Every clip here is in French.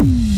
Mm-hmm.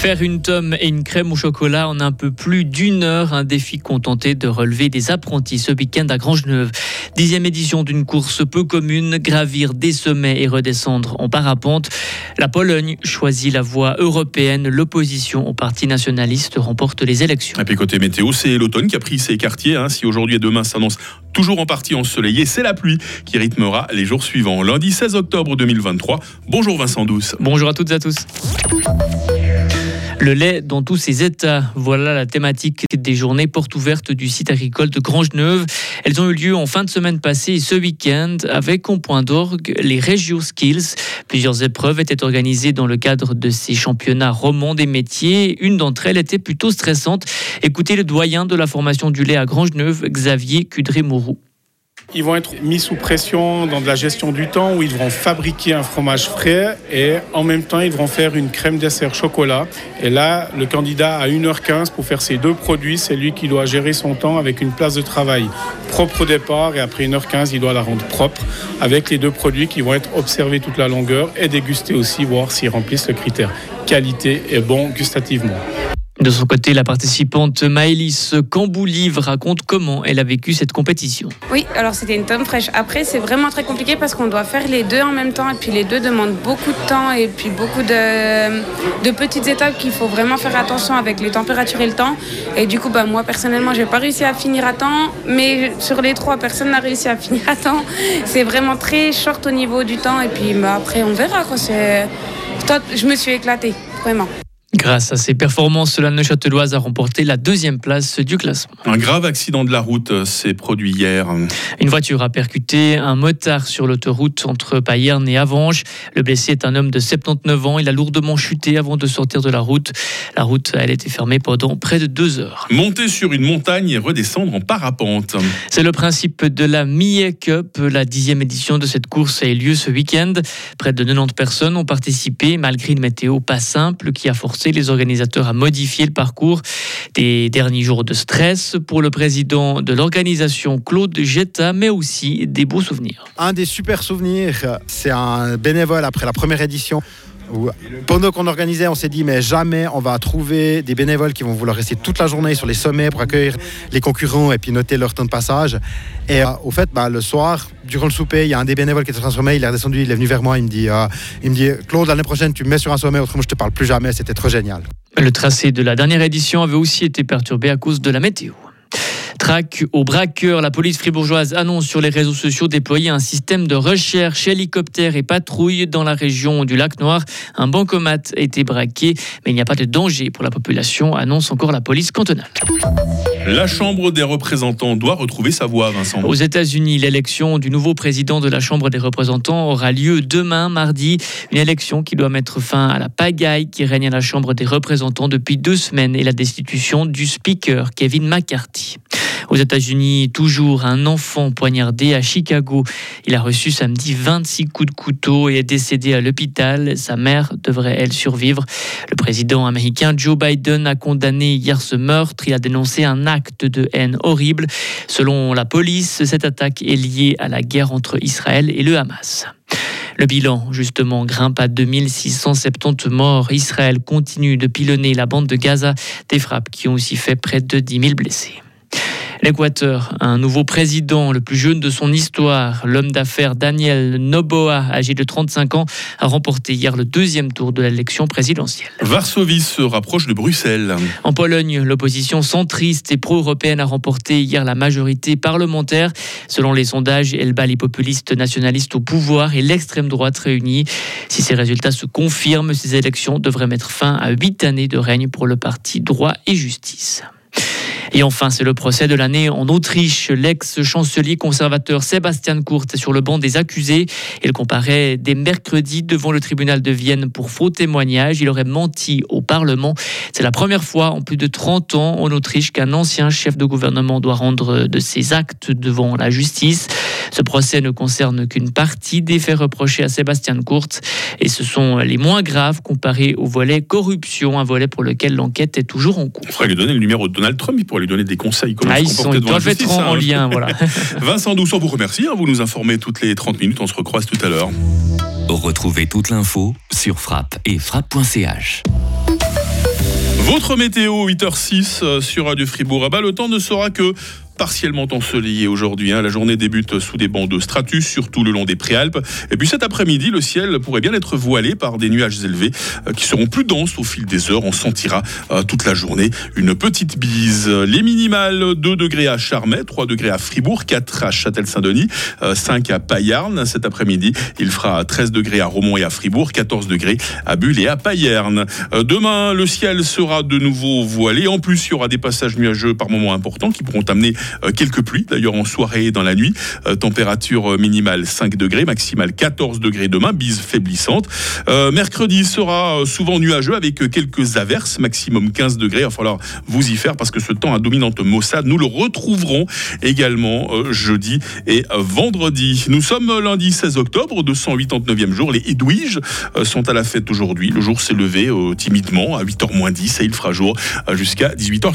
Faire une tome et une crème au chocolat en un peu plus d'une heure, un défi contenté de relever des apprentis ce week-end à Grangeneuve. Dixième édition d'une course peu commune, gravir des sommets et redescendre en parapente. La Pologne choisit la voie européenne, l'opposition au parti nationaliste remporte les élections. Et puis côté météo, c'est l'automne qui a pris ses quartiers. Hein. Si aujourd'hui et demain s'annonce toujours en partie ensoleillé, c'est la pluie qui rythmera les jours suivants. Lundi 16 octobre 2023. Bonjour Vincent Douce. Bonjour à toutes et à tous. Le lait dans tous ses états. Voilà la thématique des journées portes ouvertes du site agricole de Grangeneuve. Elles ont eu lieu en fin de semaine passée et ce week-end avec en point d'orgue les Regio Skills. Plusieurs épreuves étaient organisées dans le cadre de ces championnats romans des métiers. Une d'entre elles était plutôt stressante. Écoutez le doyen de la formation du lait à Grangeneuve, Xavier Cudré-Mourou. Ils vont être mis sous pression dans de la gestion du temps où ils devront fabriquer un fromage frais et en même temps ils devront faire une crème dessert chocolat. Et là, le candidat a 1h15 pour faire ces deux produits. C'est lui qui doit gérer son temps avec une place de travail propre au départ et après 1h15 il doit la rendre propre avec les deux produits qui vont être observés toute la longueur et dégustés aussi, voir s'ils remplissent le critère qualité et bon gustativement. De son côté, la participante Maëlys Camboulive raconte comment elle a vécu cette compétition. Oui, alors c'était une tome fraîche. Après, c'est vraiment très compliqué parce qu'on doit faire les deux en même temps et puis les deux demandent beaucoup de temps et puis beaucoup de, petites étapes qu'il faut vraiment faire attention avec les températures et le temps. Et du coup, bah, moi personnellement, j'ai pas réussi à finir à temps, mais sur les trois, personne n'a réussi à finir à temps. C'est vraiment très short au niveau du temps et puis bah, après, on verra. Quoi. Je me suis éclatée, vraiment. Grâce à ses performances, la Neuchâteloise a remporté la deuxième place du classement. Un grave accident de la route s'est produit hier. Une voiture a percuté un motard sur l'autoroute entre Payerne et Avange. Le blessé est un homme de 79 ans. Il a lourdement chuté avant de sortir de la route. La route a été fermée pendant près de deux heures. Monter sur une montagne et redescendre en parapente. C'est le principe de la Millet Cup. La dixième édition de cette course a eu lieu ce week-end. Près de 90 personnes ont participé malgré une météo pas simple qui a forcé les organisateurs à modifier le parcours. Des derniers jours de stress pour le président de l'organisation, Claude Jetta, mais aussi des beaux souvenirs. Un des super souvenirs, c'est un bénévole après la première édition pendant qu'on organisait, on s'est dit, mais jamais on va trouver des bénévoles qui vont vouloir rester toute la journée sur les sommets pour accueillir les concurrents et puis noter leur temps de passage. Et euh, au fait, bah, le soir, durant le souper, il y a un des bénévoles qui était sur un sommet, il est redescendu, il est venu vers moi, il me dit, euh, il me dit Claude, l'année prochaine, tu me mets sur un sommet, autrement je te parle plus jamais, c'était trop génial. Le tracé de la dernière édition avait aussi été perturbé à cause de la météo. Traque aux braqueurs, la police fribourgeoise annonce sur les réseaux sociaux déployer un système de recherche hélicoptère et patrouille dans la région du lac Noir. Un bancomat a été braqué, mais il n'y a pas de danger pour la population, annonce encore la police cantonale. La Chambre des représentants doit retrouver sa voix, Vincent. Aux États-Unis, l'élection du nouveau président de la Chambre des représentants aura lieu demain, mardi. Une élection qui doit mettre fin à la pagaille qui règne à la Chambre des représentants depuis deux semaines et la destitution du speaker Kevin McCarthy. Aux États-Unis, toujours un enfant poignardé à Chicago. Il a reçu samedi 26 coups de couteau et est décédé à l'hôpital. Sa mère devrait, elle, survivre. Le président américain Joe Biden a condamné hier ce meurtre. Il a dénoncé un acte de haine horrible. Selon la police, cette attaque est liée à la guerre entre Israël et le Hamas. Le bilan, justement, grimpe à 2670 morts. Israël continue de pilonner la bande de Gaza, des frappes qui ont aussi fait près de 10 000 blessés. L'Équateur, un nouveau président, le plus jeune de son histoire, l'homme d'affaires Daniel Noboa, âgé de 35 ans, a remporté hier le deuxième tour de l'élection présidentielle. Varsovie se rapproche de Bruxelles. En Pologne, l'opposition centriste et pro-européenne a remporté hier la majorité parlementaire. Selon les sondages, elle bat les populistes nationalistes au pouvoir et l'extrême droite réunie. Si ces résultats se confirment, ces élections devraient mettre fin à huit années de règne pour le parti droit et justice. Et enfin, c'est le procès de l'année en Autriche. L'ex-chancelier conservateur Sébastien Kurz est sur le banc des accusés. Il comparaît dès mercredi devant le tribunal de Vienne pour faux témoignage. Il aurait menti au Parlement. C'est la première fois en plus de 30 ans en Autriche qu'un ancien chef de gouvernement doit rendre de ses actes devant la justice. Ce procès ne concerne qu'une partie des faits reprochés à Sébastien Kurz et ce sont les moins graves comparés au volet corruption, un volet pour lequel l'enquête est toujours en cours. Il faudrait lui donner le numéro de Donald Trump, il lui donner des conseils. Comment ah, ils, sont, ils doivent être en, hein. lien. Voilà. Vincent Douce, vous remercie. Hein. vous nous informez toutes les 30 minutes. On se recroise tout à l'heure. Retrouvez toute l'info sur frappe et frappe.ch. Votre météo 8h06 euh, sur Radio Fribourg. Ah bah, le temps ne sera que partiellement ensoleillé aujourd'hui. Hein. La journée débute sous des bancs de stratus, surtout le long des préalpes. Et puis cet après-midi, le ciel pourrait bien être voilé par des nuages élevés euh, qui seront plus denses au fil des heures. On sentira euh, toute la journée une petite bise. Les minimales 2 degrés à Charmey, 3 degrés à Fribourg, 4 à Châtel-Saint-Denis, 5 euh, à Payarn. Cet après-midi, il fera 13 degrés à Romont et à Fribourg, 14 degrés à Bulle et à Payerne. Demain, le ciel sera de nouveau voilé. En plus, il y aura des passages nuageux par moments importants qui pourront amener quelques pluies d'ailleurs en soirée et dans la nuit. Euh, température minimale 5 degrés, maximale 14 degrés demain, bise faiblissante. Euh, mercredi sera souvent nuageux avec quelques averses, maximum 15 degrés. Il va falloir vous y faire parce que ce temps à dominante maussade, nous le retrouverons également jeudi et vendredi. Nous sommes lundi 16 octobre, 289e jour. Les Edwiges sont à la fête aujourd'hui. Le jour s'est levé timidement à 8h moins 10 et il fera jour jusqu'à 18h.